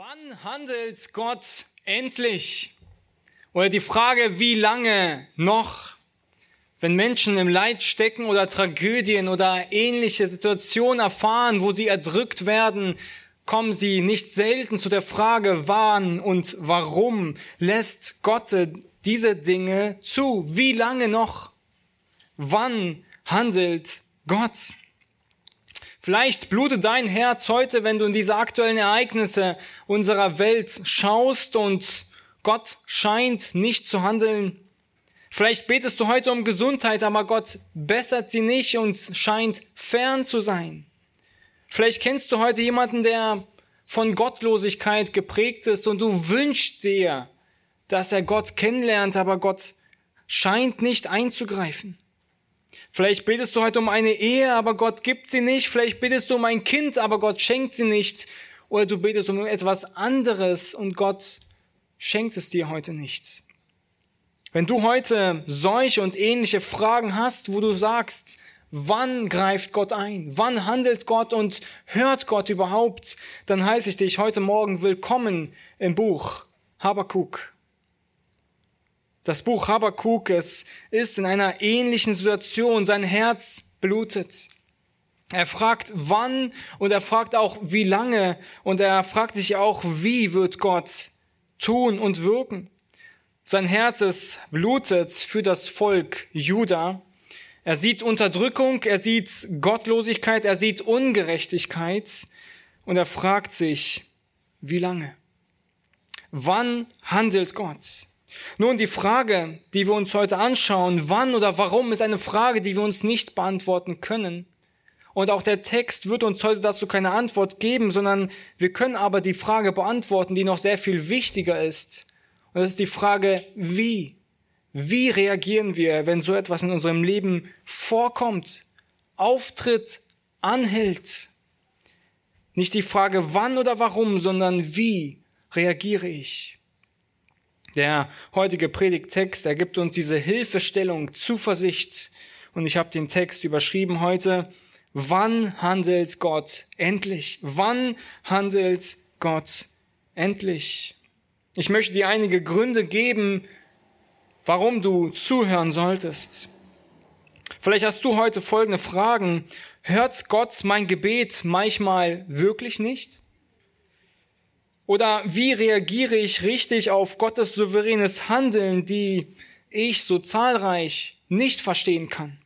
Wann handelt Gott endlich? Oder die Frage, wie lange noch? Wenn Menschen im Leid stecken oder Tragödien oder ähnliche Situationen erfahren, wo sie erdrückt werden, kommen sie nicht selten zu der Frage, wann und warum lässt Gott diese Dinge zu? Wie lange noch? Wann handelt Gott? Vielleicht blutet dein Herz heute, wenn du in diese aktuellen Ereignisse unserer Welt schaust und Gott scheint nicht zu handeln. Vielleicht betest du heute um Gesundheit, aber Gott bessert sie nicht und scheint fern zu sein. Vielleicht kennst du heute jemanden, der von Gottlosigkeit geprägt ist und du wünschst dir, dass er Gott kennenlernt, aber Gott scheint nicht einzugreifen. Vielleicht betest du heute um eine Ehe, aber Gott gibt sie nicht. Vielleicht betest du um ein Kind, aber Gott schenkt sie nicht. Oder du betest um etwas anderes und Gott schenkt es dir heute nicht. Wenn du heute solche und ähnliche Fragen hast, wo du sagst, wann greift Gott ein? Wann handelt Gott und hört Gott überhaupt? Dann heiße ich dich heute Morgen willkommen im Buch Habakuk. Das Buch Habakkuk ist in einer ähnlichen Situation. Sein Herz blutet. Er fragt wann und er fragt auch wie lange und er fragt sich auch, wie wird Gott tun und wirken. Sein Herz ist blutet für das Volk Juda. Er sieht Unterdrückung, er sieht Gottlosigkeit, er sieht Ungerechtigkeit und er fragt sich, wie lange? Wann handelt Gott? Nun, die Frage, die wir uns heute anschauen, wann oder warum, ist eine Frage, die wir uns nicht beantworten können. Und auch der Text wird uns heute dazu keine Antwort geben, sondern wir können aber die Frage beantworten, die noch sehr viel wichtiger ist. Und das ist die Frage, wie? Wie reagieren wir, wenn so etwas in unserem Leben vorkommt, auftritt, anhält? Nicht die Frage, wann oder warum, sondern wie reagiere ich? Der heutige Predigttext ergibt uns diese Hilfestellung, Zuversicht. Und ich habe den Text überschrieben heute, wann handelt Gott endlich? Wann handelt Gott endlich? Ich möchte dir einige Gründe geben, warum du zuhören solltest. Vielleicht hast du heute folgende Fragen. Hört Gott mein Gebet manchmal wirklich nicht? Oder wie reagiere ich richtig auf Gottes souveränes Handeln, die ich so zahlreich nicht verstehen kann?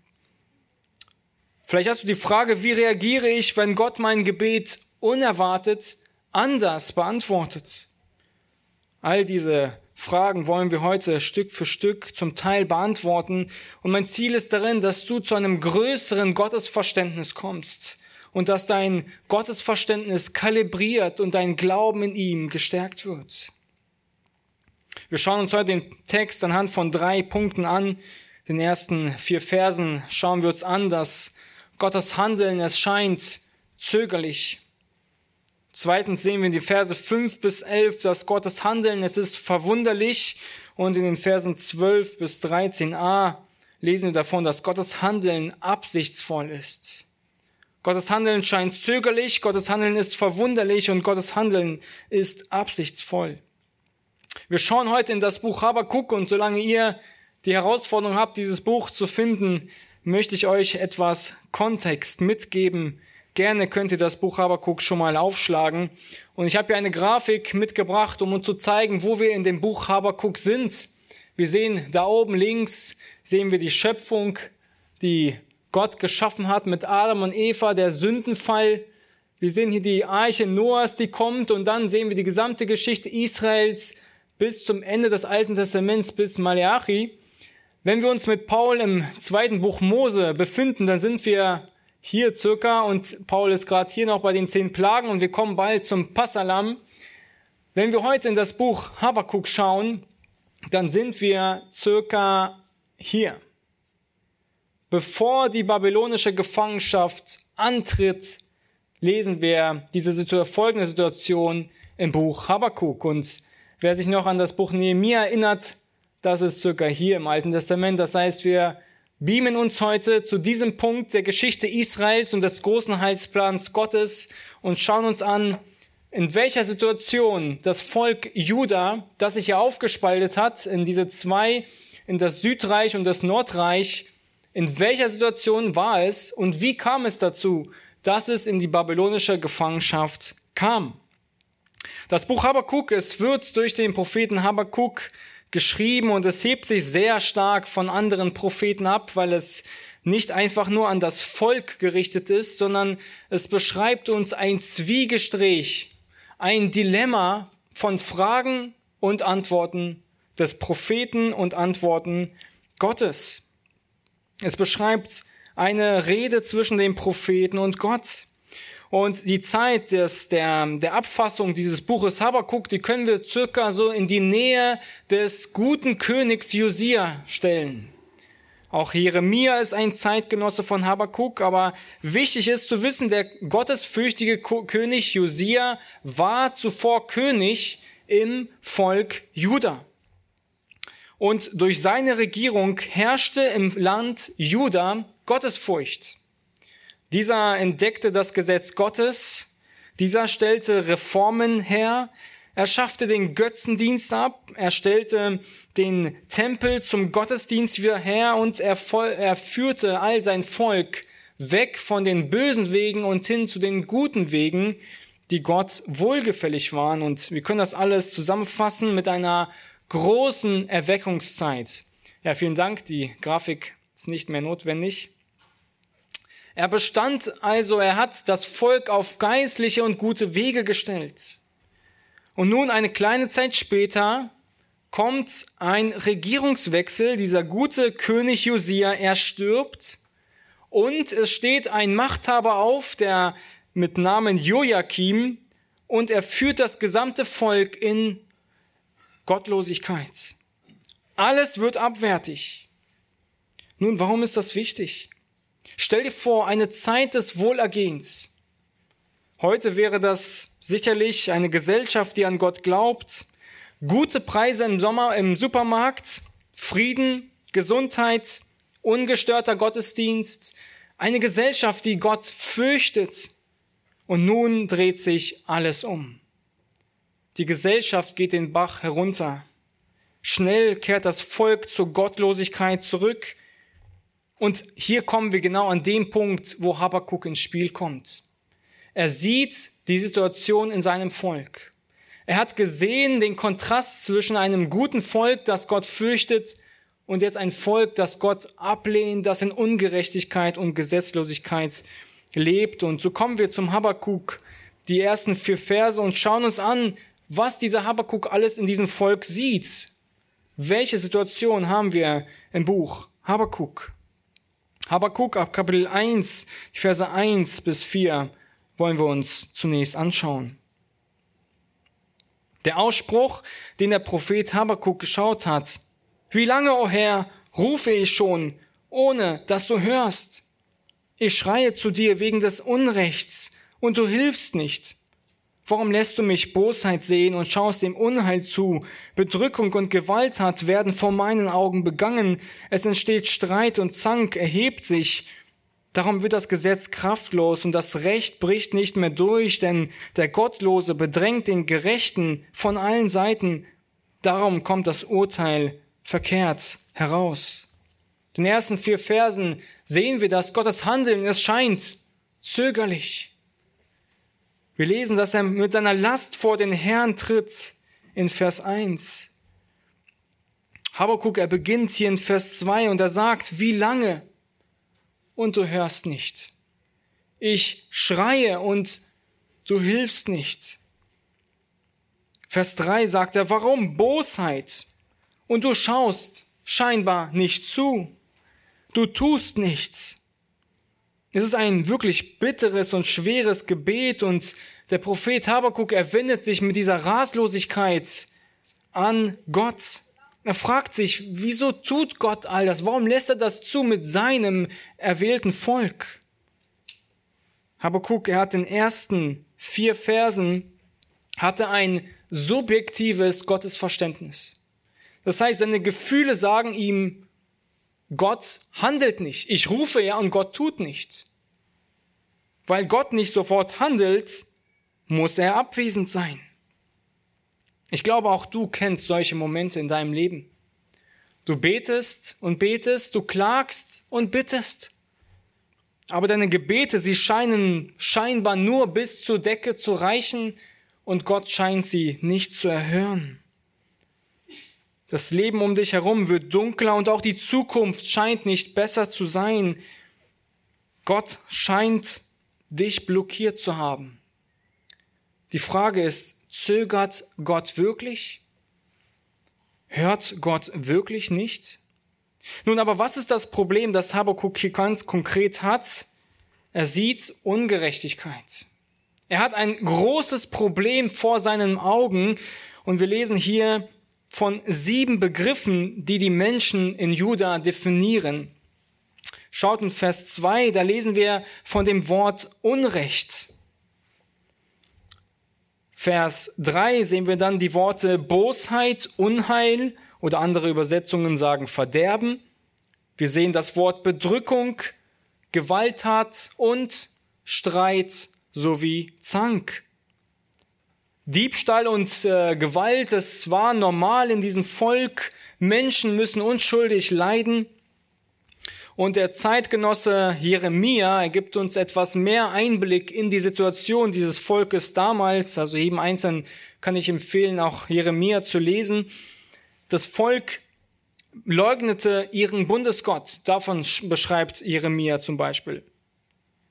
Vielleicht hast du die Frage, wie reagiere ich, wenn Gott mein Gebet unerwartet anders beantwortet? All diese Fragen wollen wir heute Stück für Stück zum Teil beantworten. Und mein Ziel ist darin, dass du zu einem größeren Gottesverständnis kommst und dass dein Gottesverständnis kalibriert und dein Glauben in ihm gestärkt wird. Wir schauen uns heute den Text anhand von drei Punkten an. Den ersten vier Versen schauen wir uns an, dass Gottes Handeln, es scheint zögerlich. Zweitens sehen wir in die Verse fünf bis elf, dass Gottes Handeln, es ist verwunderlich. Und in den Versen zwölf bis 13a lesen wir davon, dass Gottes Handeln absichtsvoll ist. Gottes Handeln scheint zögerlich, Gottes Handeln ist verwunderlich und Gottes Handeln ist absichtsvoll. Wir schauen heute in das Buch Habakkuk und solange ihr die Herausforderung habt, dieses Buch zu finden, möchte ich euch etwas Kontext mitgeben. Gerne könnt ihr das Buch Habakkuk schon mal aufschlagen. Und ich habe hier eine Grafik mitgebracht, um uns zu zeigen, wo wir in dem Buch Habakkuk sind. Wir sehen da oben links, sehen wir die Schöpfung, die Gott geschaffen hat mit Adam und Eva, der Sündenfall. Wir sehen hier die Arche Noahs, die kommt und dann sehen wir die gesamte Geschichte Israels bis zum Ende des Alten Testaments, bis Malachi. Wenn wir uns mit Paul im zweiten Buch Mose befinden, dann sind wir hier circa und Paul ist gerade hier noch bei den zehn Plagen und wir kommen bald zum Passalam. Wenn wir heute in das Buch Habakkuk schauen, dann sind wir circa hier bevor die babylonische Gefangenschaft antritt, lesen wir diese folgende Situation im Buch Habakkuk. Und wer sich noch an das Buch Nehemiah erinnert, das ist circa hier im Alten Testament. Das heißt, wir beamen uns heute zu diesem Punkt der Geschichte Israels und des großen Heilsplans Gottes und schauen uns an, in welcher Situation das Volk Juda, das sich ja aufgespaltet hat in diese zwei, in das Südreich und das Nordreich, in welcher Situation war es und wie kam es dazu, dass es in die babylonische Gefangenschaft kam? Das Buch Habakkuk, es wird durch den Propheten Habakkuk geschrieben und es hebt sich sehr stark von anderen Propheten ab, weil es nicht einfach nur an das Volk gerichtet ist, sondern es beschreibt uns ein Zwiegespräch ein Dilemma von Fragen und Antworten des Propheten und Antworten Gottes. Es beschreibt eine Rede zwischen dem Propheten und Gott. Und die Zeit des, der, der Abfassung dieses Buches Habakkuk, die können wir circa so in die Nähe des guten Königs Josia stellen. Auch Jeremia ist ein Zeitgenosse von Habakkuk, aber wichtig ist zu wissen, der gottesfürchtige König Josia war zuvor König im Volk Juda. Und durch seine Regierung herrschte im Land Juda Gottesfurcht. Dieser entdeckte das Gesetz Gottes, dieser stellte Reformen her, er schaffte den Götzendienst ab, er stellte den Tempel zum Gottesdienst wieder her und er, er, führte all sein Volk weg von den bösen Wegen und hin zu den guten Wegen, die Gott wohlgefällig waren. Und wir können das alles zusammenfassen mit einer großen Erweckungszeit. Ja, vielen Dank, die Grafik ist nicht mehr notwendig. Er bestand also, er hat das Volk auf geistliche und gute Wege gestellt. Und nun eine kleine Zeit später kommt ein Regierungswechsel. Dieser gute König Josia, er stirbt. Und es steht ein Machthaber auf, der mit Namen Joachim, und er führt das gesamte Volk in Gottlosigkeit. Alles wird abwertig. Nun, warum ist das wichtig? Stell dir vor, eine Zeit des Wohlergehens. Heute wäre das sicherlich eine Gesellschaft, die an Gott glaubt, gute Preise im Sommer im Supermarkt, Frieden, Gesundheit, ungestörter Gottesdienst, eine Gesellschaft, die Gott fürchtet. Und nun dreht sich alles um. Die Gesellschaft geht den Bach herunter. Schnell kehrt das Volk zur Gottlosigkeit zurück. Und hier kommen wir genau an dem Punkt, wo Habakkuk ins Spiel kommt. Er sieht die Situation in seinem Volk. Er hat gesehen den Kontrast zwischen einem guten Volk, das Gott fürchtet, und jetzt ein Volk, das Gott ablehnt, das in Ungerechtigkeit und Gesetzlosigkeit lebt. Und so kommen wir zum Habakkuk, die ersten vier Verse, und schauen uns an, was dieser Habakkuk alles in diesem Volk sieht. Welche Situation haben wir im Buch Habakkuk? Habakkuk ab Kapitel 1, Verse 1 bis 4 wollen wir uns zunächst anschauen. Der Ausspruch, den der Prophet Habakkuk geschaut hat. Wie lange, o oh Herr, rufe ich schon, ohne dass du hörst? Ich schreie zu dir wegen des Unrechts, und du hilfst nicht. Warum lässt du mich Bosheit sehen und schaust dem Unheil zu? Bedrückung und Gewalttat werden vor meinen Augen begangen. Es entsteht Streit und Zank erhebt sich. Darum wird das Gesetz kraftlos und das Recht bricht nicht mehr durch, denn der Gottlose bedrängt den Gerechten von allen Seiten. Darum kommt das Urteil verkehrt heraus. In den ersten vier Versen sehen wir, dass Gottes Handeln, es scheint zögerlich. Wir lesen, dass er mit seiner Last vor den Herrn tritt in Vers 1. Habakuk, er beginnt hier in Vers 2 und er sagt, wie lange? und du hörst nicht. Ich schreie und du hilfst nicht. Vers 3 sagt er, warum Bosheit? Und du schaust scheinbar nicht zu. Du tust nichts. Es ist ein wirklich bitteres und schweres Gebet und der Prophet Habakuk, er wendet sich mit dieser Ratlosigkeit an Gott. Er fragt sich, wieso tut Gott all das? Warum lässt er das zu mit seinem erwählten Volk? Habakuk, er hat in den ersten vier Versen, hatte ein subjektives Gottesverständnis. Das heißt, seine Gefühle sagen ihm, Gott handelt nicht. Ich rufe ja und Gott tut nicht. Weil Gott nicht sofort handelt, muss er abwesend sein. Ich glaube, auch du kennst solche Momente in deinem Leben. Du betest und betest, du klagst und bittest. Aber deine Gebete, sie scheinen scheinbar nur bis zur Decke zu reichen und Gott scheint sie nicht zu erhören. Das Leben um dich herum wird dunkler und auch die Zukunft scheint nicht besser zu sein. Gott scheint dich blockiert zu haben. Die Frage ist, zögert Gott wirklich? Hört Gott wirklich nicht? Nun, aber was ist das Problem, das Habakkuk hier ganz konkret hat? Er sieht Ungerechtigkeit. Er hat ein großes Problem vor seinen Augen und wir lesen hier von sieben Begriffen, die die Menschen in Juda definieren. Schaut in Vers 2, da lesen wir von dem Wort Unrecht. Vers 3 sehen wir dann die Worte Bosheit, Unheil oder andere Übersetzungen sagen Verderben. Wir sehen das Wort Bedrückung, Gewalttat und Streit sowie Zank. Diebstahl und äh, Gewalt, das war normal in diesem Volk. Menschen müssen unschuldig leiden. Und der Zeitgenosse Jeremia gibt uns etwas mehr Einblick in die Situation dieses Volkes damals. Also jedem Einzelnen kann ich empfehlen, auch Jeremia zu lesen. Das Volk leugnete ihren Bundesgott. Davon beschreibt Jeremia zum Beispiel.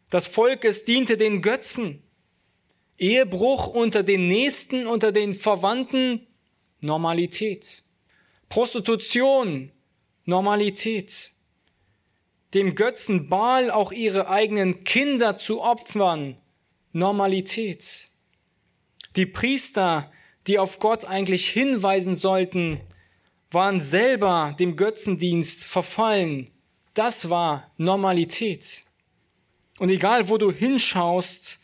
Das Volk, es diente den Götzen. Ehebruch unter den Nächsten, unter den Verwandten, Normalität. Prostitution, Normalität. Dem Götzen Baal auch ihre eigenen Kinder zu opfern, Normalität. Die Priester, die auf Gott eigentlich hinweisen sollten, waren selber dem Götzendienst verfallen. Das war Normalität. Und egal, wo du hinschaust,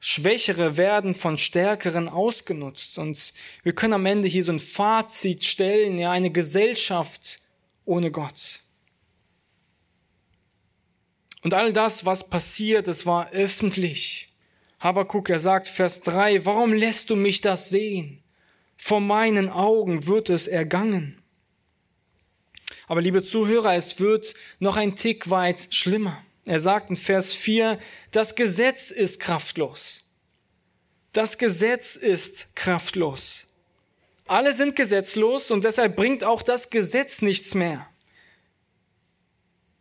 Schwächere werden von Stärkeren ausgenutzt. Und wir können am Ende hier so ein Fazit stellen, ja, eine Gesellschaft ohne Gott. Und all das, was passiert, es war öffentlich. Habakuk, er sagt, Vers 3, warum lässt du mich das sehen? Vor meinen Augen wird es ergangen. Aber liebe Zuhörer, es wird noch ein Tick weit schlimmer. Er sagt in Vers 4, das Gesetz ist kraftlos. Das Gesetz ist kraftlos. Alle sind gesetzlos und deshalb bringt auch das Gesetz nichts mehr.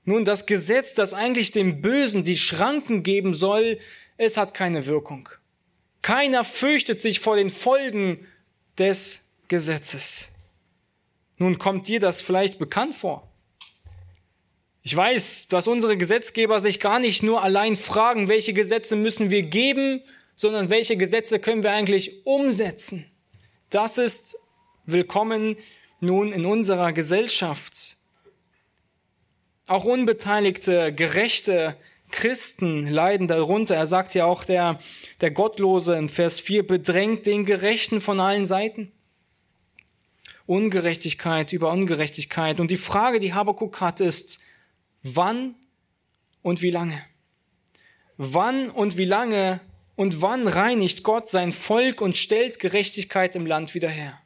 Nun, das Gesetz, das eigentlich dem Bösen die Schranken geben soll, es hat keine Wirkung. Keiner fürchtet sich vor den Folgen des Gesetzes. Nun kommt dir das vielleicht bekannt vor. Ich weiß, dass unsere Gesetzgeber sich gar nicht nur allein fragen, welche Gesetze müssen wir geben, sondern welche Gesetze können wir eigentlich umsetzen. Das ist willkommen nun in unserer Gesellschaft. Auch unbeteiligte, gerechte Christen leiden darunter. Er sagt ja auch, der, der Gottlose in Vers 4 bedrängt den Gerechten von allen Seiten. Ungerechtigkeit über Ungerechtigkeit. Und die Frage, die Habakuk hat, ist, Wann und wie lange? Wann und wie lange und wann reinigt Gott sein Volk und stellt Gerechtigkeit im Land wieder her?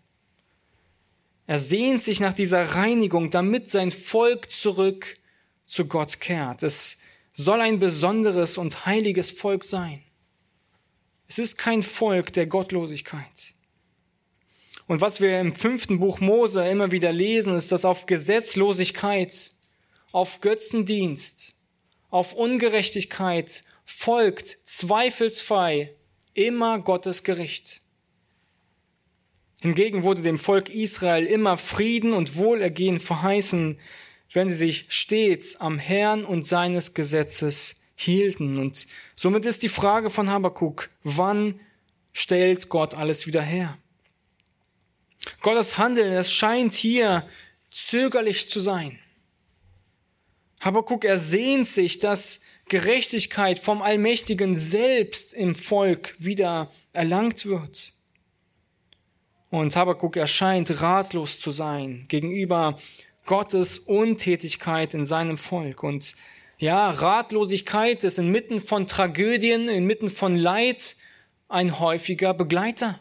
Er sehnt sich nach dieser Reinigung, damit sein Volk zurück zu Gott kehrt. Es soll ein besonderes und heiliges Volk sein. Es ist kein Volk der Gottlosigkeit. Und was wir im fünften Buch Mose immer wieder lesen, ist, dass auf Gesetzlosigkeit auf Götzendienst, auf Ungerechtigkeit folgt zweifelsfrei immer Gottes Gericht. Hingegen wurde dem Volk Israel immer Frieden und Wohlergehen verheißen, wenn sie sich stets am Herrn und seines Gesetzes hielten. Und somit ist die Frage von Habakkuk, wann stellt Gott alles wieder her? Gottes Handeln, es scheint hier zögerlich zu sein. Habakuk ersehnt sich, dass Gerechtigkeit vom Allmächtigen selbst im Volk wieder erlangt wird. Und Habakuk erscheint ratlos zu sein gegenüber Gottes Untätigkeit in seinem Volk. Und ja, Ratlosigkeit ist inmitten von Tragödien, inmitten von Leid ein häufiger Begleiter.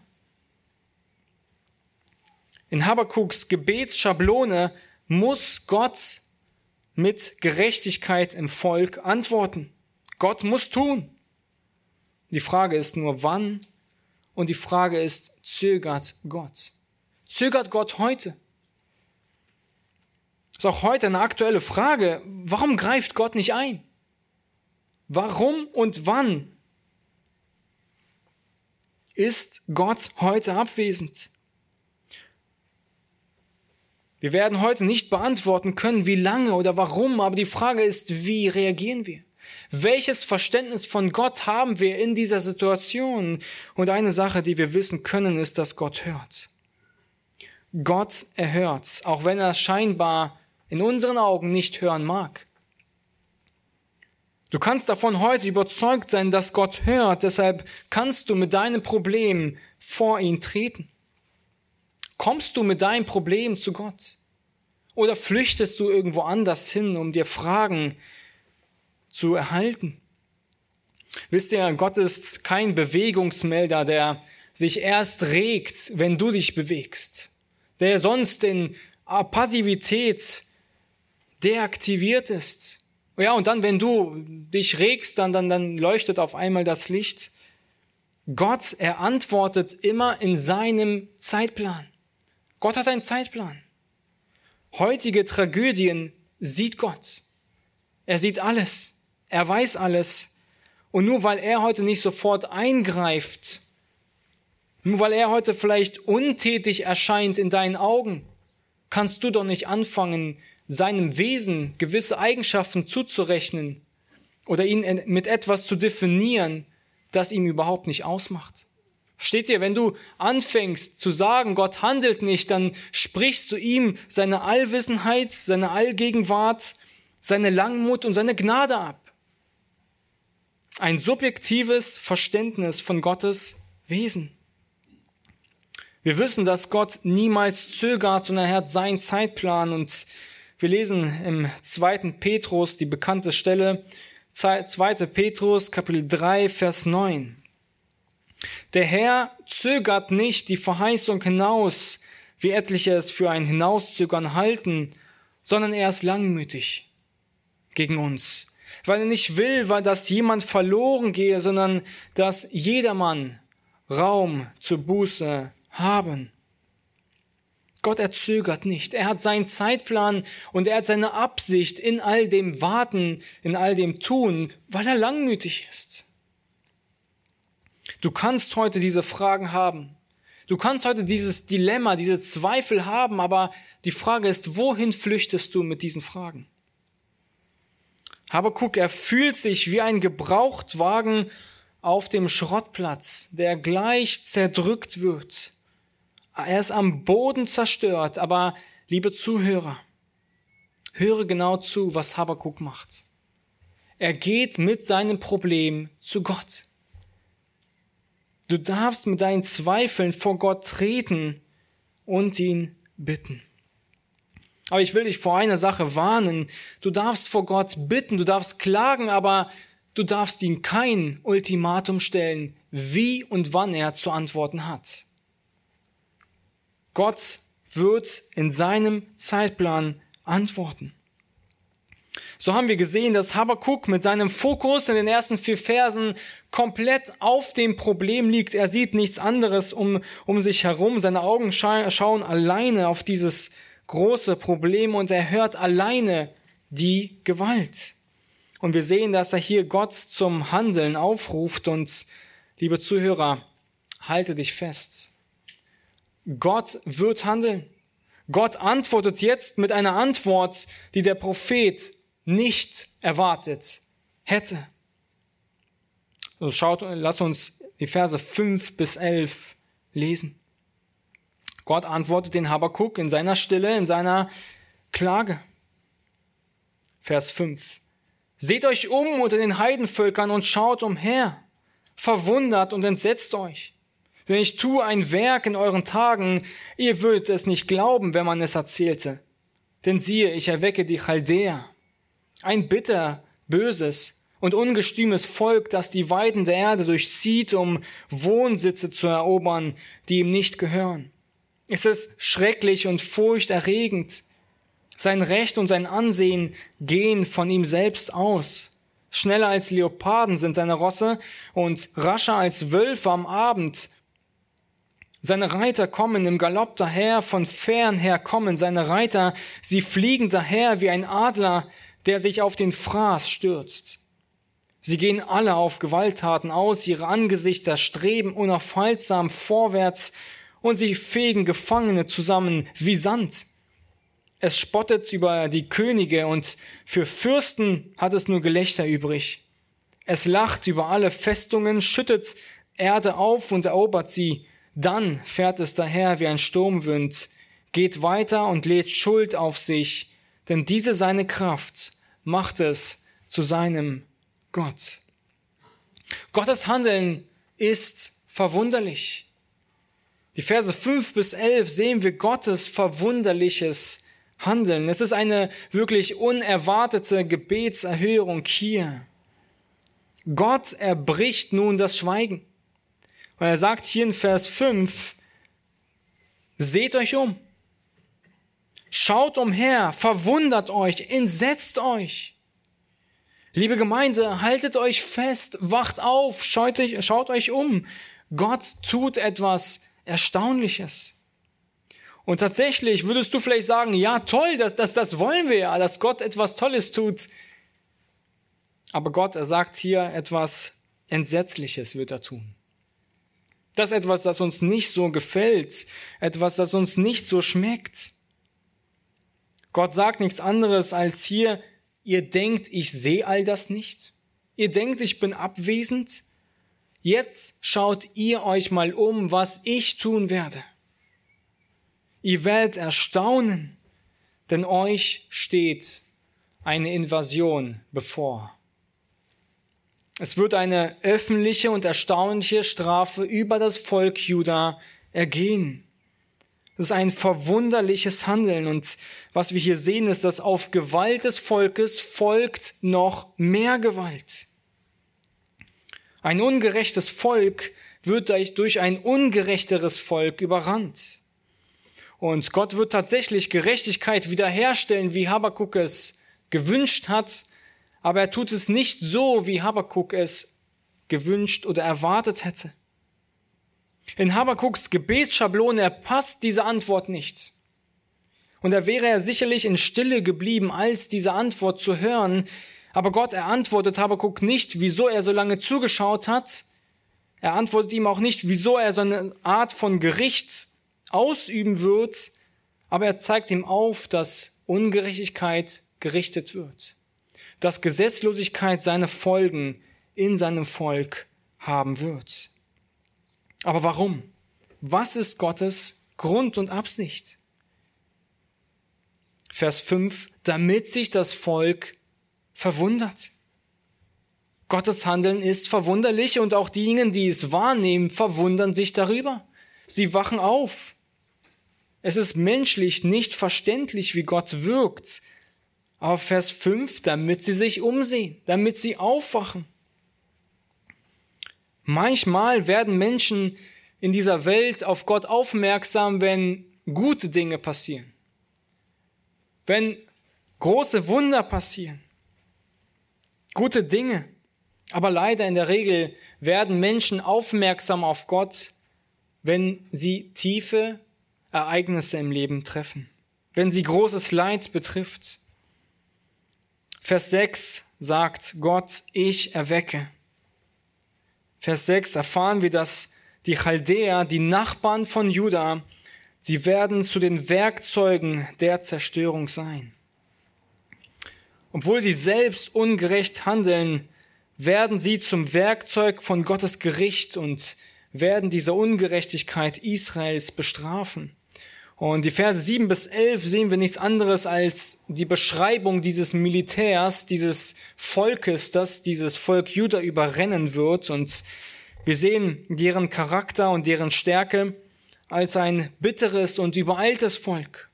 In Habakuks Gebetsschablone muss Gott mit Gerechtigkeit im Volk antworten. Gott muss tun. Die Frage ist nur, wann? Und die Frage ist, zögert Gott? Zögert Gott heute? ist auch heute eine aktuelle Frage. Warum greift Gott nicht ein? Warum und wann ist Gott heute abwesend? Wir werden heute nicht beantworten können, wie lange oder warum, aber die Frage ist, wie reagieren wir? Welches Verständnis von Gott haben wir in dieser Situation? Und eine Sache, die wir wissen können, ist, dass Gott hört. Gott erhört, auch wenn er scheinbar in unseren Augen nicht hören mag. Du kannst davon heute überzeugt sein, dass Gott hört, deshalb kannst du mit deinem Problem vor ihn treten. Kommst du mit deinem Problem zu Gott? Oder flüchtest du irgendwo anders hin, um dir Fragen zu erhalten? Wisst ihr, Gott ist kein Bewegungsmelder, der sich erst regt, wenn du dich bewegst, der sonst in Passivität deaktiviert ist. Ja, und dann, wenn du dich regst, dann, dann, dann leuchtet auf einmal das Licht. Gott, er antwortet immer in seinem Zeitplan. Gott hat einen Zeitplan. Heutige Tragödien sieht Gott. Er sieht alles. Er weiß alles. Und nur weil er heute nicht sofort eingreift, nur weil er heute vielleicht untätig erscheint in deinen Augen, kannst du doch nicht anfangen, seinem Wesen gewisse Eigenschaften zuzurechnen oder ihn mit etwas zu definieren, das ihm überhaupt nicht ausmacht. Steht ihr, wenn du anfängst zu sagen, Gott handelt nicht, dann sprichst du ihm seine Allwissenheit, seine Allgegenwart, seine Langmut und seine Gnade ab. Ein subjektives Verständnis von Gottes Wesen. Wir wissen, dass Gott niemals zögert, sondern er hat seinen Zeitplan und wir lesen im zweiten Petrus die bekannte Stelle, 2. Petrus Kapitel 3, Vers 9. Der Herr zögert nicht die Verheißung hinaus, wie etliche es für ein Hinauszögern halten, sondern er ist langmütig gegen uns, weil er nicht will, weil dass jemand verloren gehe, sondern dass jedermann Raum zur Buße haben. Gott erzögert nicht. Er hat seinen Zeitplan und er hat seine Absicht in all dem Warten, in all dem Tun, weil er langmütig ist. Du kannst heute diese Fragen haben. Du kannst heute dieses Dilemma, diese Zweifel haben, aber die Frage ist, wohin flüchtest du mit diesen Fragen? Habakuk, er fühlt sich wie ein Gebrauchtwagen auf dem Schrottplatz, der gleich zerdrückt wird. Er ist am Boden zerstört, aber liebe Zuhörer, höre genau zu, was Habakuk macht. Er geht mit seinem Problem zu Gott. Du darfst mit deinen Zweifeln vor Gott treten und ihn bitten. Aber ich will dich vor einer Sache warnen. Du darfst vor Gott bitten, du darfst klagen, aber du darfst ihm kein Ultimatum stellen, wie und wann er zu antworten hat. Gott wird in seinem Zeitplan antworten. So haben wir gesehen, dass Habakkuk mit seinem Fokus in den ersten vier Versen komplett auf dem Problem liegt. Er sieht nichts anderes um, um sich herum. Seine Augen scha schauen alleine auf dieses große Problem und er hört alleine die Gewalt. Und wir sehen, dass er hier Gott zum Handeln aufruft und, liebe Zuhörer, halte dich fest. Gott wird handeln. Gott antwortet jetzt mit einer Antwort, die der Prophet nicht erwartet hätte. Also schaut, lass uns die Verse 5 bis 11 lesen. Gott antwortet den Habakuk in seiner Stille, in seiner Klage. Vers 5. Seht euch um unter den Heidenvölkern und schaut umher, verwundert und entsetzt euch. Denn ich tue ein Werk in euren Tagen, ihr würdet es nicht glauben, wenn man es erzählte. Denn siehe, ich erwecke die Chaldäer, ein bitter, böses und ungestümes Volk, das die Weiden der Erde durchzieht, um Wohnsitze zu erobern, die ihm nicht gehören. Es ist schrecklich und furchterregend. Sein Recht und sein Ansehen gehen von ihm selbst aus. Schneller als Leoparden sind seine Rosse und rascher als Wölfe am Abend. Seine Reiter kommen im Galopp daher, von fern her kommen seine Reiter, sie fliegen daher wie ein Adler, der sich auf den Fraß stürzt. Sie gehen alle auf Gewalttaten aus, ihre Angesichter streben unaufhaltsam vorwärts und sie fegen Gefangene zusammen wie Sand. Es spottet über die Könige und für Fürsten hat es nur Gelächter übrig. Es lacht über alle Festungen, schüttet Erde auf und erobert sie. Dann fährt es daher wie ein Sturmwind, geht weiter und lädt Schuld auf sich, denn diese seine Kraft macht es zu seinem Gott. Gottes Handeln ist verwunderlich. Die Verse 5 bis 11 sehen wir Gottes verwunderliches Handeln. Es ist eine wirklich unerwartete Gebetserhörung hier. Gott erbricht nun das Schweigen. Und er sagt hier in Vers 5, seht euch um. Schaut umher, verwundert euch, entsetzt euch. Liebe Gemeinde, haltet euch fest, wacht auf, schaut euch, schaut euch um. Gott tut etwas Erstaunliches. Und tatsächlich würdest du vielleicht sagen, ja toll, das, das, das wollen wir ja, dass Gott etwas Tolles tut. Aber Gott, er sagt hier etwas Entsetzliches wird er tun. Das ist etwas, das uns nicht so gefällt, etwas, das uns nicht so schmeckt. Gott sagt nichts anderes als hier, Ihr denkt, ich sehe all das nicht? Ihr denkt, ich bin abwesend? Jetzt schaut ihr euch mal um, was ich tun werde. Ihr werdet erstaunen, denn euch steht eine Invasion bevor. Es wird eine öffentliche und erstaunliche Strafe über das Volk Juda ergehen. Das ist ein verwunderliches Handeln. Und was wir hier sehen, ist, dass auf Gewalt des Volkes folgt noch mehr Gewalt. Ein ungerechtes Volk wird durch ein ungerechteres Volk überrannt. Und Gott wird tatsächlich Gerechtigkeit wiederherstellen, wie Habakkuk es gewünscht hat, aber er tut es nicht so, wie Habakkuk es gewünscht oder erwartet hätte. In Habakuks Gebetsschablone passt diese Antwort nicht. Und da wäre er sicherlich in Stille geblieben, als diese Antwort zu hören. Aber Gott, er antwortet Habakuk nicht, wieso er so lange zugeschaut hat. Er antwortet ihm auch nicht, wieso er so eine Art von Gericht ausüben wird. Aber er zeigt ihm auf, dass Ungerechtigkeit gerichtet wird. Dass Gesetzlosigkeit seine Folgen in seinem Volk haben wird. Aber warum? Was ist Gottes Grund und Absicht? Vers 5, damit sich das Volk verwundert. Gottes Handeln ist verwunderlich und auch diejenigen, die es wahrnehmen, verwundern sich darüber. Sie wachen auf. Es ist menschlich nicht verständlich, wie Gott wirkt. Aber Vers 5, damit sie sich umsehen, damit sie aufwachen. Manchmal werden Menschen in dieser Welt auf Gott aufmerksam, wenn gute Dinge passieren. Wenn große Wunder passieren. Gute Dinge. Aber leider in der Regel werden Menschen aufmerksam auf Gott, wenn sie tiefe Ereignisse im Leben treffen. Wenn sie großes Leid betrifft. Vers 6 sagt Gott, ich erwecke. Vers 6 erfahren wir, dass die Chaldäer, die Nachbarn von Juda, sie werden zu den Werkzeugen der Zerstörung sein. Obwohl sie selbst ungerecht handeln, werden sie zum Werkzeug von Gottes Gericht und werden diese Ungerechtigkeit Israels bestrafen. Und die Verse 7 bis 11 sehen wir nichts anderes als die Beschreibung dieses Militärs, dieses Volkes, das dieses Volk Juda überrennen wird. Und wir sehen deren Charakter und deren Stärke als ein bitteres und übereiltes Volk.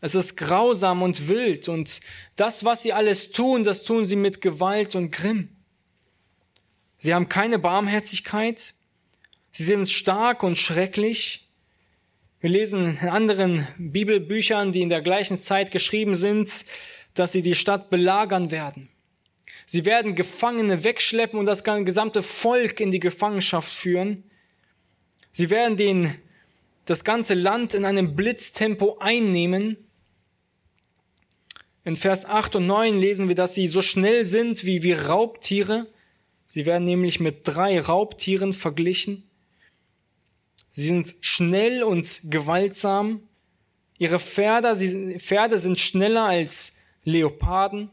Es ist grausam und wild und das, was sie alles tun, das tun sie mit Gewalt und Grimm. Sie haben keine Barmherzigkeit. Sie sind stark und schrecklich. Wir lesen in anderen Bibelbüchern, die in der gleichen Zeit geschrieben sind, dass sie die Stadt belagern werden. Sie werden Gefangene wegschleppen und das gesamte Volk in die Gefangenschaft führen. Sie werden den, das ganze Land in einem Blitztempo einnehmen. In Vers 8 und 9 lesen wir, dass sie so schnell sind wie, wie Raubtiere. Sie werden nämlich mit drei Raubtieren verglichen. Sie sind schnell und gewaltsam. Ihre Pferde, sie, Pferde sind schneller als Leoparden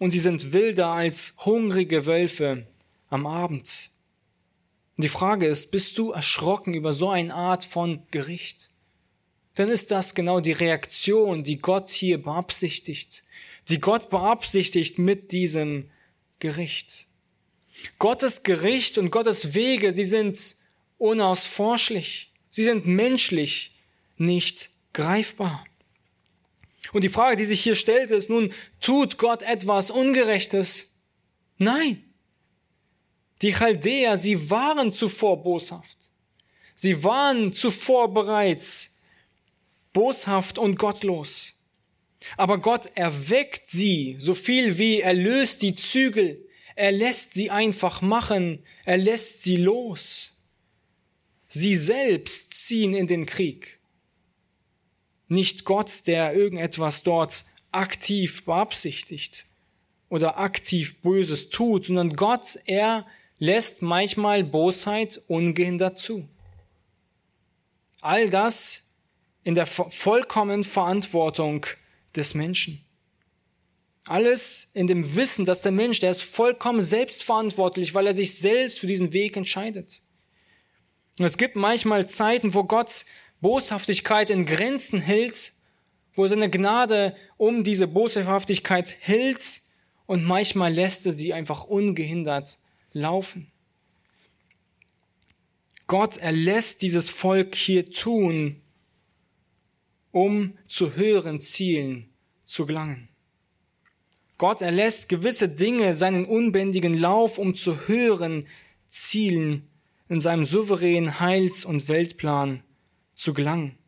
und sie sind wilder als hungrige Wölfe am Abend. Und die Frage ist, bist du erschrocken über so eine Art von Gericht? Dann ist das genau die Reaktion, die Gott hier beabsichtigt, die Gott beabsichtigt mit diesem Gericht. Gottes Gericht und Gottes Wege, sie sind unausforschlich. Sie sind menschlich nicht greifbar. Und die Frage, die sich hier stellt, ist nun, tut Gott etwas Ungerechtes? Nein. Die Chaldäer, sie waren zuvor boshaft. Sie waren zuvor bereits boshaft und gottlos. Aber Gott erweckt sie so viel wie er löst die Zügel, er lässt sie einfach machen, er lässt sie los. Sie selbst ziehen in den Krieg. Nicht Gott, der irgendetwas dort aktiv beabsichtigt oder aktiv Böses tut, sondern Gott, er lässt manchmal Bosheit ungehindert zu. All das in der vollkommenen Verantwortung des Menschen. Alles in dem Wissen, dass der Mensch, der ist vollkommen selbstverantwortlich, weil er sich selbst für diesen Weg entscheidet. Und es gibt manchmal Zeiten, wo Gott Boshaftigkeit in Grenzen hält, wo seine Gnade um diese Boshaftigkeit hält und manchmal lässt er sie einfach ungehindert laufen. Gott erlässt dieses Volk hier tun, um zu höheren Zielen zu gelangen. Gott erlässt gewisse Dinge seinen unbändigen Lauf, um zu höheren Zielen in seinem souveränen Heils- und Weltplan zu gelangen.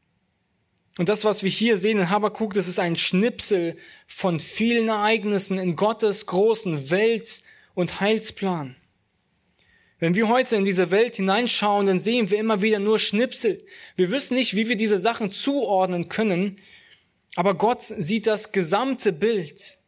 Und das, was wir hier sehen in Habakkuk, das ist ein Schnipsel von vielen Ereignissen in Gottes großen Welt- und Heilsplan. Wenn wir heute in diese Welt hineinschauen, dann sehen wir immer wieder nur Schnipsel. Wir wissen nicht, wie wir diese Sachen zuordnen können, aber Gott sieht das gesamte Bild.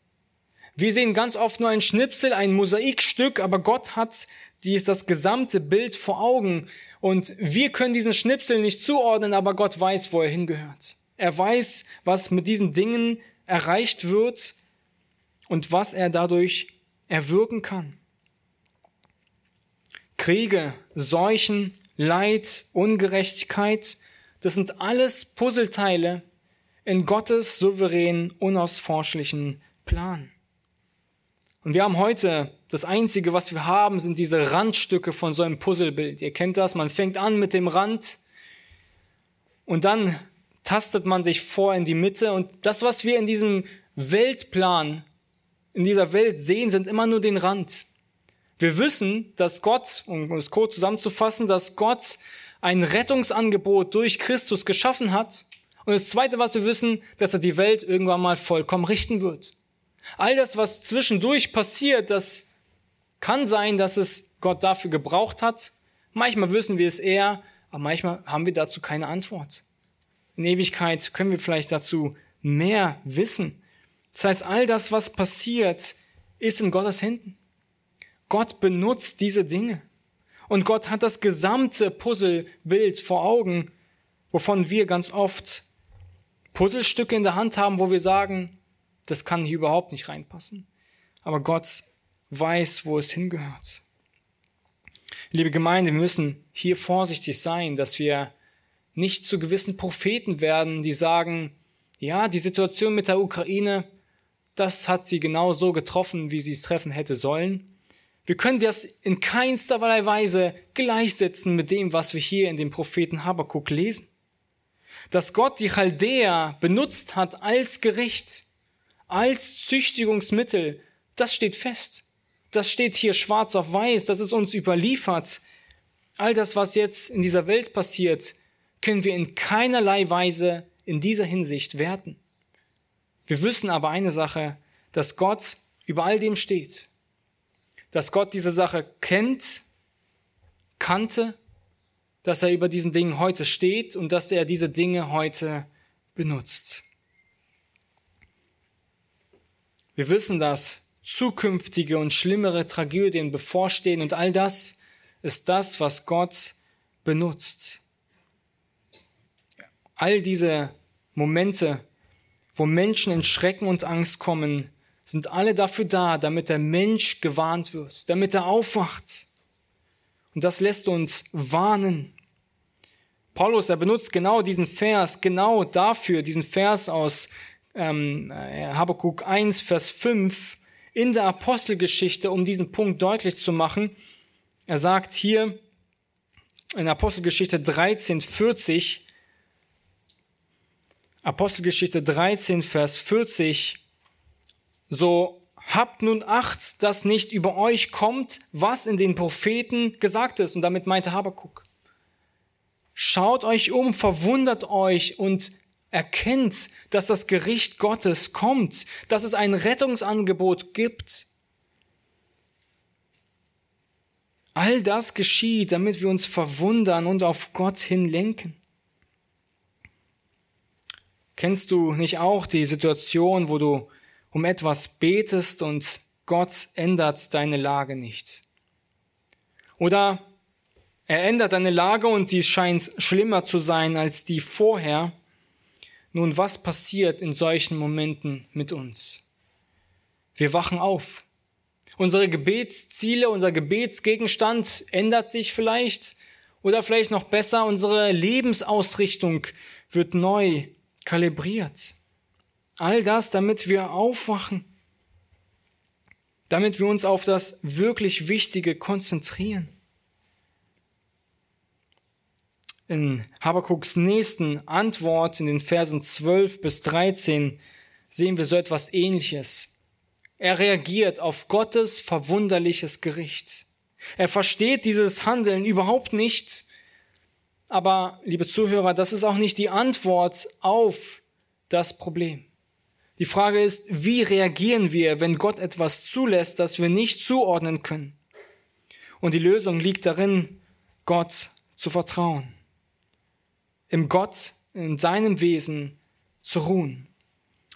Wir sehen ganz oft nur ein Schnipsel, ein Mosaikstück, aber Gott hat dies das gesamte Bild vor Augen. Und wir können diesen Schnipsel nicht zuordnen, aber Gott weiß, wo er hingehört. Er weiß, was mit diesen Dingen erreicht wird und was er dadurch erwirken kann. Kriege, Seuchen, Leid, Ungerechtigkeit, das sind alles Puzzleteile in Gottes souveränen, unausforschlichen Plan. Und wir haben heute, das Einzige, was wir haben, sind diese Randstücke von so einem Puzzlebild. Ihr kennt das, man fängt an mit dem Rand und dann tastet man sich vor in die Mitte. Und das, was wir in diesem Weltplan, in dieser Welt sehen, sind immer nur den Rand. Wir wissen, dass Gott, um es kurz zusammenzufassen, dass Gott ein Rettungsangebot durch Christus geschaffen hat. Und das Zweite, was wir wissen, dass er die Welt irgendwann mal vollkommen richten wird. All das, was zwischendurch passiert, das kann sein, dass es Gott dafür gebraucht hat. Manchmal wissen wir es eher, aber manchmal haben wir dazu keine Antwort. In Ewigkeit können wir vielleicht dazu mehr wissen. Das heißt, all das, was passiert, ist in Gottes Händen. Gott benutzt diese Dinge. Und Gott hat das gesamte Puzzlebild vor Augen, wovon wir ganz oft Puzzlestücke in der Hand haben, wo wir sagen, das kann hier überhaupt nicht reinpassen. Aber Gott weiß, wo es hingehört. Liebe Gemeinde, wir müssen hier vorsichtig sein, dass wir nicht zu gewissen Propheten werden, die sagen, ja, die Situation mit der Ukraine, das hat sie genau so getroffen, wie sie es treffen hätte sollen. Wir können das in keinster Weise gleichsetzen mit dem, was wir hier in dem Propheten Habakkuk lesen. dass Gott die Chaldäer benutzt hat als Gericht, als Züchtigungsmittel, das steht fest. Das steht hier schwarz auf weiß, das ist uns überliefert. All das, was jetzt in dieser Welt passiert, können wir in keinerlei Weise in dieser Hinsicht werten. Wir wissen aber eine Sache, dass Gott über all dem steht. Dass Gott diese Sache kennt, kannte, dass er über diesen Dingen heute steht und dass er diese Dinge heute benutzt. Wir wissen, dass zukünftige und schlimmere Tragödien bevorstehen und all das ist das, was Gott benutzt. All diese Momente, wo Menschen in Schrecken und Angst kommen, sind alle dafür da, damit der Mensch gewarnt wird, damit er aufwacht. Und das lässt uns warnen. Paulus, er benutzt genau diesen Vers, genau dafür, diesen Vers aus ähm, Habakkuk 1, Vers 5 in der Apostelgeschichte, um diesen Punkt deutlich zu machen. Er sagt hier in Apostelgeschichte 13, 40, Apostelgeschichte 13, Vers 40, so habt nun Acht, dass nicht über euch kommt, was in den Propheten gesagt ist. Und damit meinte Habakuk. Schaut euch um, verwundert euch und erkennt, dass das Gericht Gottes kommt, dass es ein Rettungsangebot gibt. All das geschieht, damit wir uns verwundern und auf Gott hinlenken. Kennst du nicht auch die Situation, wo du um etwas betest und Gott ändert deine Lage nicht? Oder er ändert deine Lage und sie scheint schlimmer zu sein als die vorher. Nun, was passiert in solchen Momenten mit uns? Wir wachen auf. Unsere Gebetsziele, unser Gebetsgegenstand ändert sich vielleicht oder vielleicht noch besser, unsere Lebensausrichtung wird neu kalibriert. All das, damit wir aufwachen, damit wir uns auf das wirklich Wichtige konzentrieren. In Habakuks nächsten Antwort in den Versen 12 bis 13 sehen wir so etwas ähnliches. Er reagiert auf Gottes verwunderliches Gericht. Er versteht dieses Handeln überhaupt nicht aber, liebe Zuhörer, das ist auch nicht die Antwort auf das Problem. Die Frage ist, wie reagieren wir, wenn Gott etwas zulässt, das wir nicht zuordnen können? Und die Lösung liegt darin, Gott zu vertrauen. Im Gott, in seinem Wesen zu ruhen.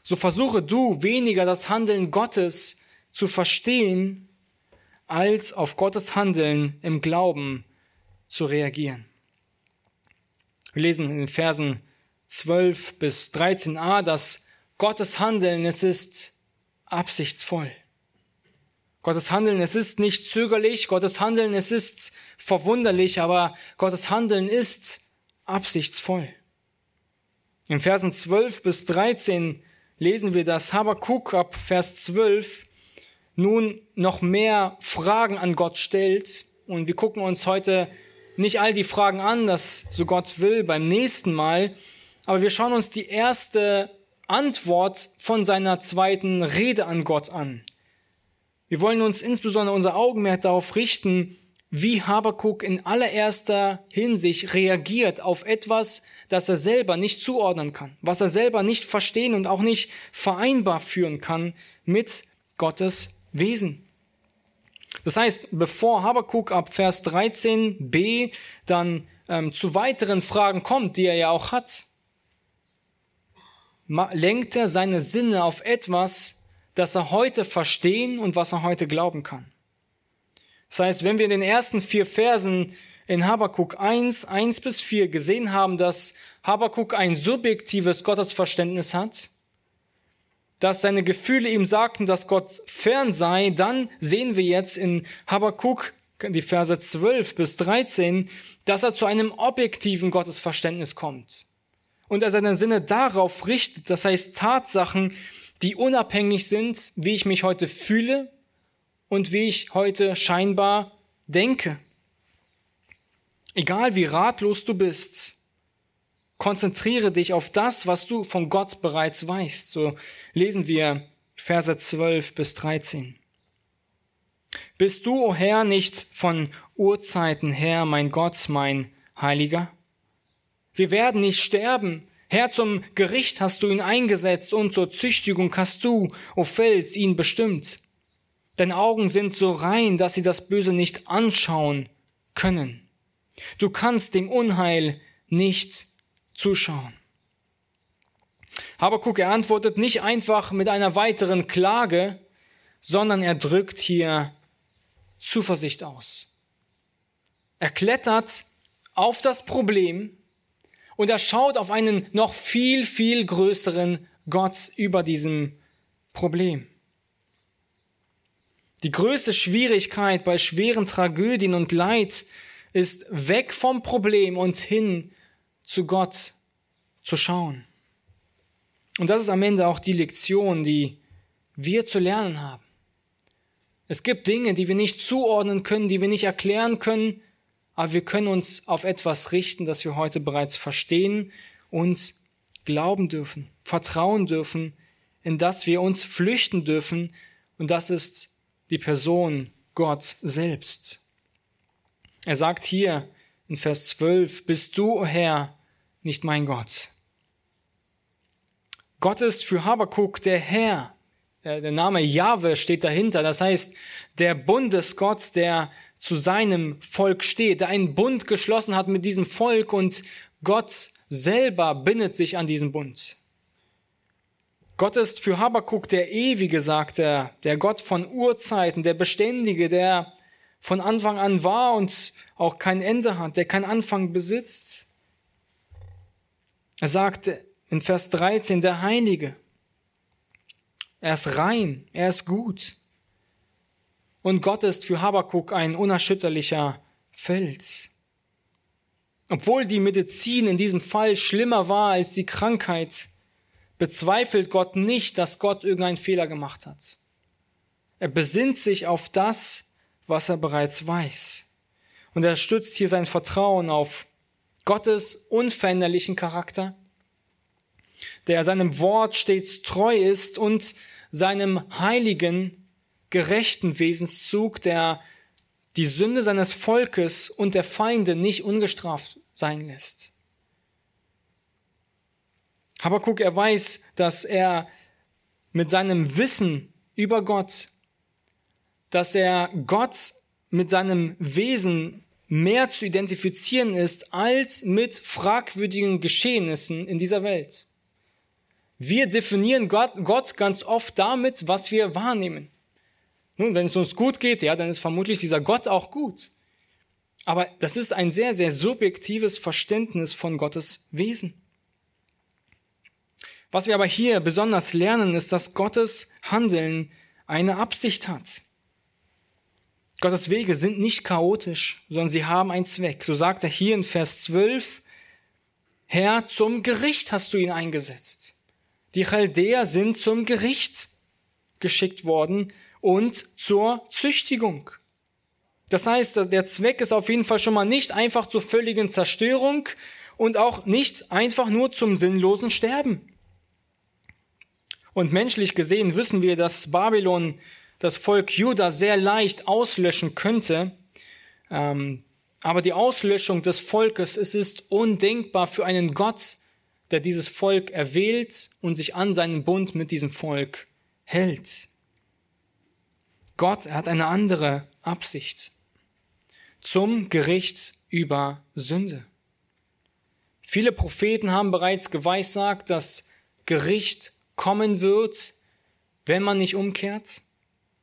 So versuche du weniger das Handeln Gottes zu verstehen, als auf Gottes Handeln im Glauben zu reagieren. Wir lesen in den Versen 12 bis 13a, dass Gottes Handeln, es ist absichtsvoll. Gottes Handeln, es ist nicht zögerlich, Gottes Handeln, es ist verwunderlich, aber Gottes Handeln ist absichtsvoll. In Versen 12 bis 13 lesen wir, dass Habakkuk ab Vers 12 nun noch mehr Fragen an Gott stellt. Und wir gucken uns heute nicht all die Fragen an, das so Gott will beim nächsten Mal, aber wir schauen uns die erste Antwort von seiner zweiten Rede an Gott an. Wir wollen uns insbesondere unser Augenmerk darauf richten, wie Habakuk in allererster Hinsicht reagiert auf etwas, das er selber nicht zuordnen kann, was er selber nicht verstehen und auch nicht vereinbar führen kann mit Gottes Wesen. Das heißt, bevor Habakuk ab Vers 13b dann ähm, zu weiteren Fragen kommt, die er ja auch hat, lenkt er seine Sinne auf etwas, das er heute verstehen und was er heute glauben kann. Das heißt, wenn wir in den ersten vier Versen in Habakuk 1, 1 bis 4 gesehen haben, dass Habakuk ein subjektives Gottesverständnis hat, dass seine Gefühle ihm sagten, dass Gott fern sei, dann sehen wir jetzt in Habakkuk die Verse 12 bis 13, dass er zu einem objektiven Gottesverständnis kommt. Und er seine Sinne darauf richtet, das heißt Tatsachen, die unabhängig sind, wie ich mich heute fühle und wie ich heute scheinbar denke. Egal wie ratlos du bist, Konzentriere dich auf das, was du von Gott bereits weißt. So lesen wir Verse 12 bis 13. Bist du, o oh Herr, nicht von Urzeiten her, mein Gott, mein Heiliger? Wir werden nicht sterben. Herr, zum Gericht hast du ihn eingesetzt und zur Züchtigung hast du, o oh Fels, ihn bestimmt. Deine Augen sind so rein, dass sie das Böse nicht anschauen können. Du kannst dem Unheil nicht zuschauen. Habakuk, er antwortet nicht einfach mit einer weiteren Klage, sondern er drückt hier Zuversicht aus. Er klettert auf das Problem und er schaut auf einen noch viel, viel größeren Gott über diesem Problem. Die größte Schwierigkeit bei schweren Tragödien und Leid ist weg vom Problem und hin zu Gott zu schauen. Und das ist am Ende auch die Lektion, die wir zu lernen haben. Es gibt Dinge, die wir nicht zuordnen können, die wir nicht erklären können, aber wir können uns auf etwas richten, das wir heute bereits verstehen und glauben dürfen, vertrauen dürfen, in das wir uns flüchten dürfen, und das ist die Person Gott selbst. Er sagt hier in Vers 12, bist du, o Herr, nicht mein Gott. Gott ist für Habakuk der Herr. Der Name Jahwe steht dahinter. Das heißt, der Bundesgott, der zu seinem Volk steht, der einen Bund geschlossen hat mit diesem Volk und Gott selber bindet sich an diesen Bund. Gott ist für Habakuk der Ewige, sagt er, der Gott von Urzeiten, der Beständige, der von Anfang an war und auch kein Ende hat, der keinen Anfang besitzt. Er sagt in Vers 13, der Heilige. Er ist rein, er ist gut. Und Gott ist für Habakuk ein unerschütterlicher Fels. Obwohl die Medizin in diesem Fall schlimmer war als die Krankheit, bezweifelt Gott nicht, dass Gott irgendeinen Fehler gemacht hat. Er besinnt sich auf das, was er bereits weiß. Und er stützt hier sein Vertrauen auf Gottes unveränderlichen Charakter, der seinem Wort stets treu ist und seinem heiligen, gerechten Wesenszug, der die Sünde seines Volkes und der Feinde nicht ungestraft sein lässt. Habakuk, er weiß, dass er mit seinem Wissen über Gott, dass er Gott mit seinem Wesen mehr zu identifizieren ist als mit fragwürdigen Geschehnissen in dieser Welt. Wir definieren Gott, Gott ganz oft damit, was wir wahrnehmen. Nun, wenn es uns gut geht, ja, dann ist vermutlich dieser Gott auch gut. Aber das ist ein sehr, sehr subjektives Verständnis von Gottes Wesen. Was wir aber hier besonders lernen, ist, dass Gottes Handeln eine Absicht hat. Gottes Wege sind nicht chaotisch, sondern sie haben einen Zweck. So sagt er hier in Vers 12, Herr, zum Gericht hast du ihn eingesetzt. Die Chaldäer sind zum Gericht geschickt worden und zur Züchtigung. Das heißt, der Zweck ist auf jeden Fall schon mal nicht einfach zur völligen Zerstörung und auch nicht einfach nur zum sinnlosen Sterben. Und menschlich gesehen wissen wir, dass Babylon das Volk Juda sehr leicht auslöschen könnte. Ähm, aber die Auslöschung des Volkes, es ist undenkbar für einen Gott, der dieses Volk erwählt und sich an seinen Bund mit diesem Volk hält. Gott hat eine andere Absicht zum Gericht über Sünde. Viele Propheten haben bereits geweissagt, dass Gericht kommen wird, wenn man nicht umkehrt.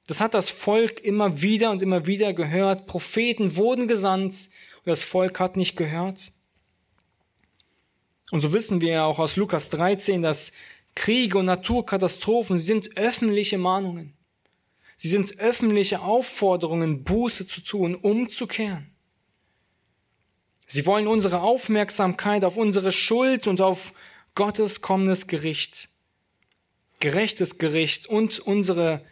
Das hat das Volk immer wieder und immer wieder gehört. Propheten wurden gesandt und das Volk hat nicht gehört. Und so wissen wir ja auch aus Lukas 13, dass Kriege und Naturkatastrophen sind öffentliche Mahnungen. Sie sind öffentliche Aufforderungen, Buße zu tun, umzukehren. Sie wollen unsere Aufmerksamkeit auf unsere Schuld und auf Gottes kommendes Gericht, gerechtes Gericht und unsere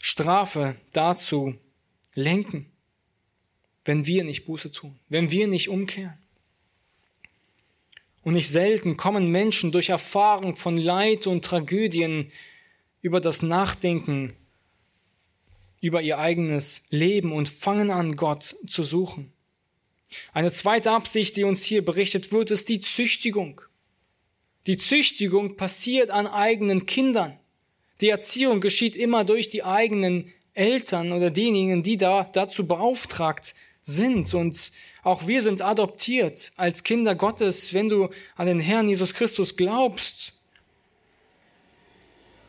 Strafe dazu lenken, wenn wir nicht Buße tun, wenn wir nicht umkehren. Und nicht selten kommen Menschen durch Erfahrung von Leid und Tragödien über das Nachdenken über ihr eigenes Leben und fangen an, Gott zu suchen. Eine zweite Absicht, die uns hier berichtet wird, ist die Züchtigung. Die Züchtigung passiert an eigenen Kindern. Die Erziehung geschieht immer durch die eigenen Eltern oder diejenigen, die da dazu beauftragt sind. Und auch wir sind adoptiert als Kinder Gottes, wenn du an den Herrn Jesus Christus glaubst.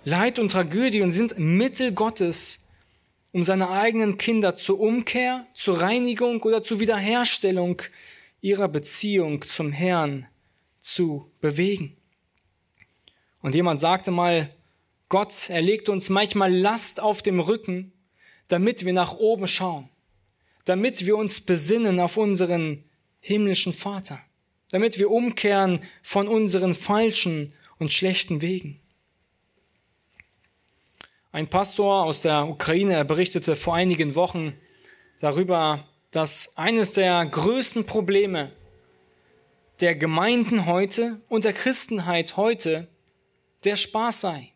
Leid und Tragödien sind Mittel Gottes, um seine eigenen Kinder zur Umkehr, zur Reinigung oder zur Wiederherstellung ihrer Beziehung zum Herrn zu bewegen. Und jemand sagte mal, Gott erlegt uns manchmal Last auf dem Rücken, damit wir nach oben schauen, damit wir uns besinnen auf unseren himmlischen Vater, damit wir umkehren von unseren falschen und schlechten Wegen. Ein Pastor aus der Ukraine berichtete vor einigen Wochen darüber, dass eines der größten Probleme der Gemeinden heute und der Christenheit heute der Spaß sei.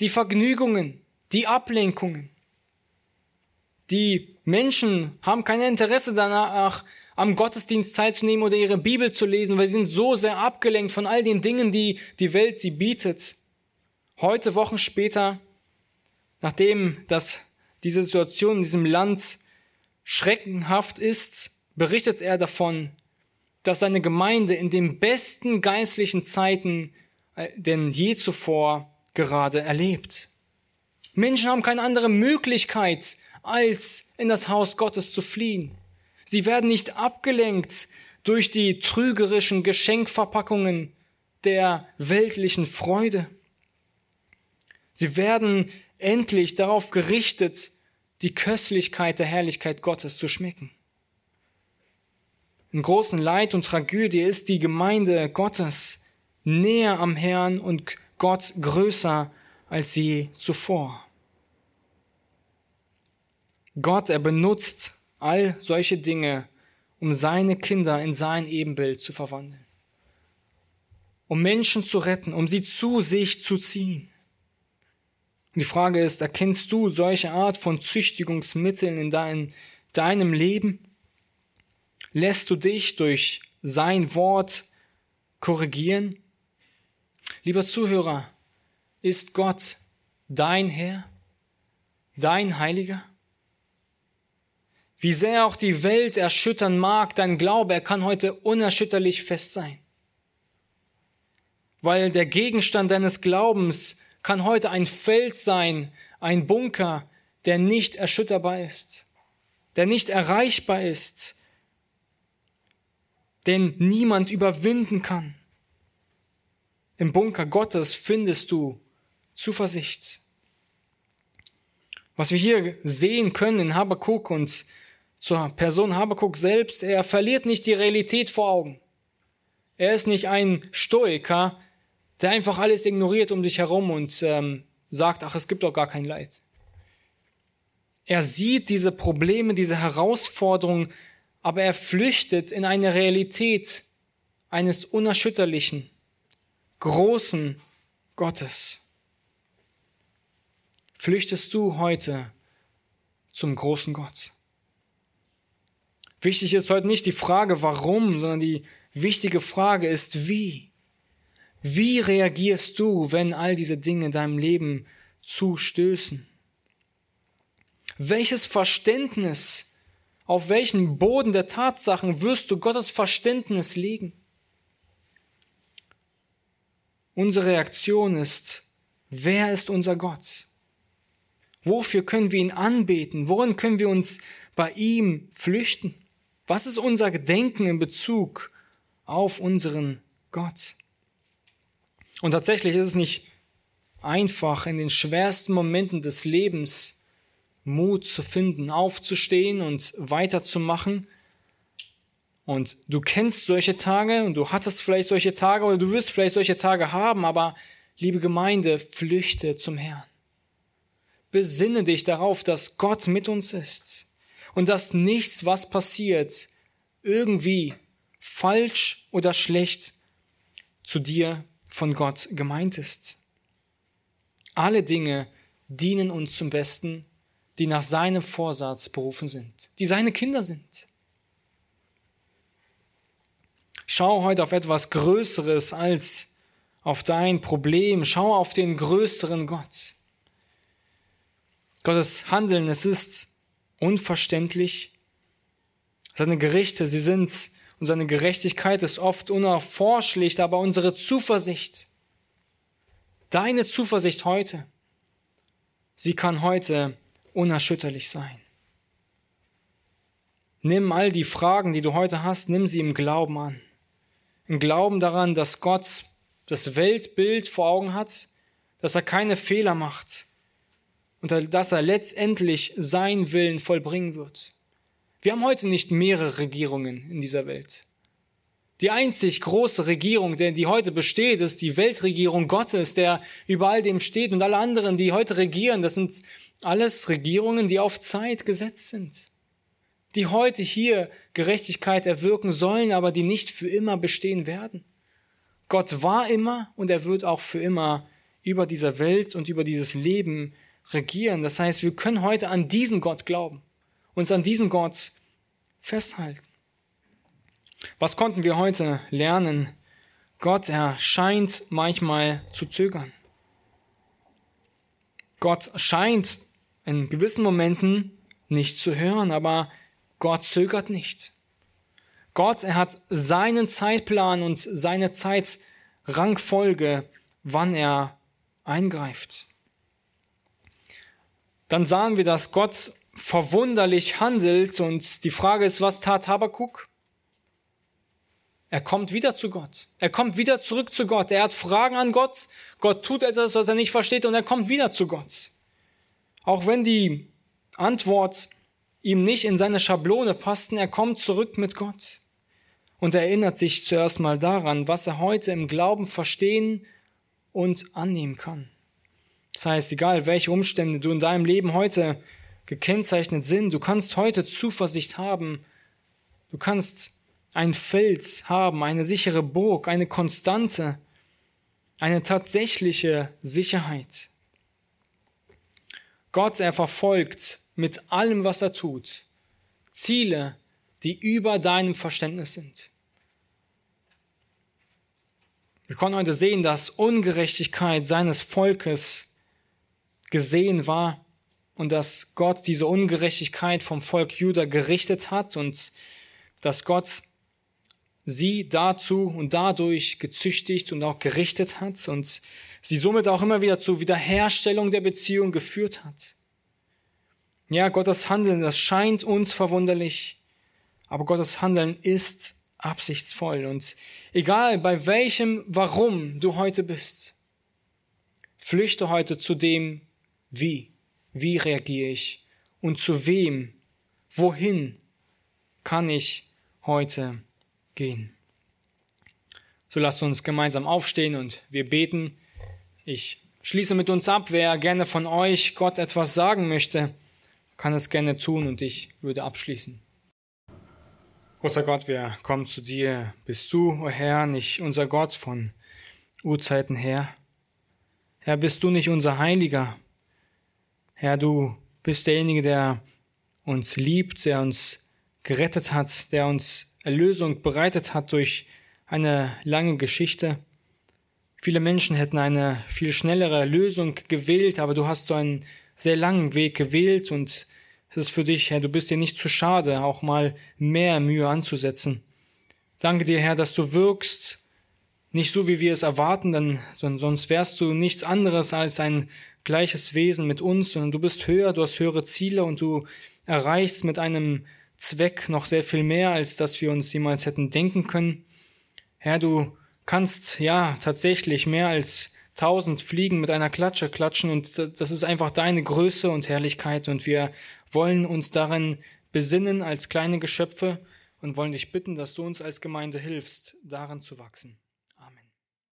Die Vergnügungen, die Ablenkungen. Die Menschen haben kein Interesse danach, am Gottesdienst teilzunehmen oder ihre Bibel zu lesen, weil sie sind so sehr abgelenkt von all den Dingen, die die Welt sie bietet. Heute, Wochen später, Nachdem dass diese Situation in diesem Land schreckenhaft ist, berichtet er davon, dass seine Gemeinde in den besten geistlichen Zeiten denn je zuvor gerade erlebt. Menschen haben keine andere Möglichkeit, als in das Haus Gottes zu fliehen. Sie werden nicht abgelenkt durch die trügerischen Geschenkverpackungen der weltlichen Freude. Sie werden endlich darauf gerichtet, die Köstlichkeit der Herrlichkeit Gottes zu schmecken. In großen Leid und Tragödie ist die Gemeinde Gottes näher am Herrn und Gott größer als je zuvor. Gott, er benutzt all solche Dinge, um seine Kinder in sein Ebenbild zu verwandeln, um Menschen zu retten, um sie zu sich zu ziehen. Und die Frage ist, erkennst du solche Art von Züchtigungsmitteln in dein, deinem Leben? Lässt du dich durch sein Wort korrigieren? Lieber Zuhörer, ist Gott dein Herr, dein Heiliger? Wie sehr auch die Welt erschüttern mag, dein Glaube, er kann heute unerschütterlich fest sein. Weil der Gegenstand deines Glaubens kann heute ein Feld sein, ein Bunker, der nicht erschütterbar ist, der nicht erreichbar ist, den niemand überwinden kann. Im Bunker Gottes findest du Zuversicht. Was wir hier sehen können in Habakkuk und zur Person Habakkuk selbst, er verliert nicht die Realität vor Augen. Er ist nicht ein Stoiker, der einfach alles ignoriert um sich herum und ähm, sagt, ach, es gibt doch gar kein Leid. Er sieht diese Probleme, diese Herausforderungen, aber er flüchtet in eine Realität eines unerschütterlichen, großen Gottes. Flüchtest du heute zum großen Gott? Wichtig ist heute nicht die Frage, warum, sondern die wichtige Frage ist, wie. Wie reagierst du, wenn all diese Dinge in deinem Leben zustößen? Welches Verständnis, auf welchen Boden der Tatsachen wirst du Gottes Verständnis legen? Unsere Reaktion ist, wer ist unser Gott? Wofür können wir ihn anbeten? Worin können wir uns bei ihm flüchten? Was ist unser Gedenken in Bezug auf unseren Gott? Und tatsächlich ist es nicht einfach, in den schwersten Momenten des Lebens Mut zu finden, aufzustehen und weiterzumachen. Und du kennst solche Tage und du hattest vielleicht solche Tage oder du wirst vielleicht solche Tage haben, aber liebe Gemeinde, flüchte zum Herrn. Besinne dich darauf, dass Gott mit uns ist und dass nichts, was passiert, irgendwie falsch oder schlecht zu dir von Gott gemeint ist. Alle Dinge dienen uns zum Besten, die nach seinem Vorsatz berufen sind, die seine Kinder sind. Schau heute auf etwas Größeres als auf dein Problem. Schau auf den größeren Gott. Gottes Handeln, es ist unverständlich. Seine Gerichte, sie sind, und seine Gerechtigkeit ist oft unerforschlich, aber unsere Zuversicht, deine Zuversicht heute, sie kann heute unerschütterlich sein. Nimm all die Fragen, die du heute hast, nimm sie im Glauben an. Im Glauben daran, dass Gott das Weltbild vor Augen hat, dass er keine Fehler macht und dass er letztendlich seinen Willen vollbringen wird. Wir haben heute nicht mehrere Regierungen in dieser Welt. Die einzig große Regierung, die heute besteht, ist die Weltregierung Gottes, der über all dem steht. Und alle anderen, die heute regieren, das sind alles Regierungen, die auf Zeit gesetzt sind. Die heute hier Gerechtigkeit erwirken sollen, aber die nicht für immer bestehen werden. Gott war immer und er wird auch für immer über dieser Welt und über dieses Leben regieren. Das heißt, wir können heute an diesen Gott glauben, uns an diesen Gott festhalten. Was konnten wir heute lernen? Gott, er scheint manchmal zu zögern. Gott scheint in gewissen Momenten nicht zu hören, aber Gott zögert nicht. Gott, er hat seinen Zeitplan und seine Zeitrangfolge, wann er eingreift dann sahen wir, dass Gott verwunderlich handelt und die Frage ist, was tat Habakuk? Er kommt wieder zu Gott. Er kommt wieder zurück zu Gott. Er hat Fragen an Gott. Gott tut etwas, was er nicht versteht und er kommt wieder zu Gott. Auch wenn die Antwort ihm nicht in seine Schablone passten, er kommt zurück mit Gott und er erinnert sich zuerst mal daran, was er heute im Glauben verstehen und annehmen kann. Das heißt, egal welche Umstände du in deinem Leben heute gekennzeichnet sind, du kannst heute Zuversicht haben, du kannst ein Fels haben, eine sichere Burg, eine Konstante, eine tatsächliche Sicherheit. Gott, er verfolgt mit allem, was er tut, Ziele, die über deinem Verständnis sind. Wir können heute sehen, dass Ungerechtigkeit seines Volkes gesehen war und dass Gott diese Ungerechtigkeit vom Volk Juda gerichtet hat und dass Gott sie dazu und dadurch gezüchtigt und auch gerichtet hat und sie somit auch immer wieder zur Wiederherstellung der Beziehung geführt hat. Ja, Gottes Handeln, das scheint uns verwunderlich, aber Gottes Handeln ist absichtsvoll und egal bei welchem Warum du heute bist, flüchte heute zu dem, wie? Wie reagiere ich? Und zu wem? Wohin kann ich heute gehen? So lasst uns gemeinsam aufstehen und wir beten. Ich schließe mit uns ab. Wer gerne von euch Gott etwas sagen möchte, kann es gerne tun und ich würde abschließen. Großer Gott, wir kommen zu dir. Bist du, o oh Herr, nicht unser Gott von Urzeiten her? Herr, bist du nicht unser Heiliger? Herr, du bist derjenige, der uns liebt, der uns gerettet hat, der uns Erlösung bereitet hat durch eine lange Geschichte. Viele Menschen hätten eine viel schnellere Lösung gewählt, aber du hast so einen sehr langen Weg gewählt und es ist für dich, Herr, du bist dir nicht zu schade, auch mal mehr Mühe anzusetzen. Danke dir, Herr, dass du wirkst, nicht so, wie wir es erwarten, denn sonst wärst du nichts anderes als ein gleiches Wesen mit uns, sondern du bist höher, du hast höhere Ziele und du erreichst mit einem Zweck noch sehr viel mehr, als dass wir uns jemals hätten denken können. Herr, du kannst ja tatsächlich mehr als tausend Fliegen mit einer Klatsche klatschen und das ist einfach deine Größe und Herrlichkeit und wir wollen uns darin besinnen als kleine Geschöpfe und wollen dich bitten, dass du uns als Gemeinde hilfst, daran zu wachsen.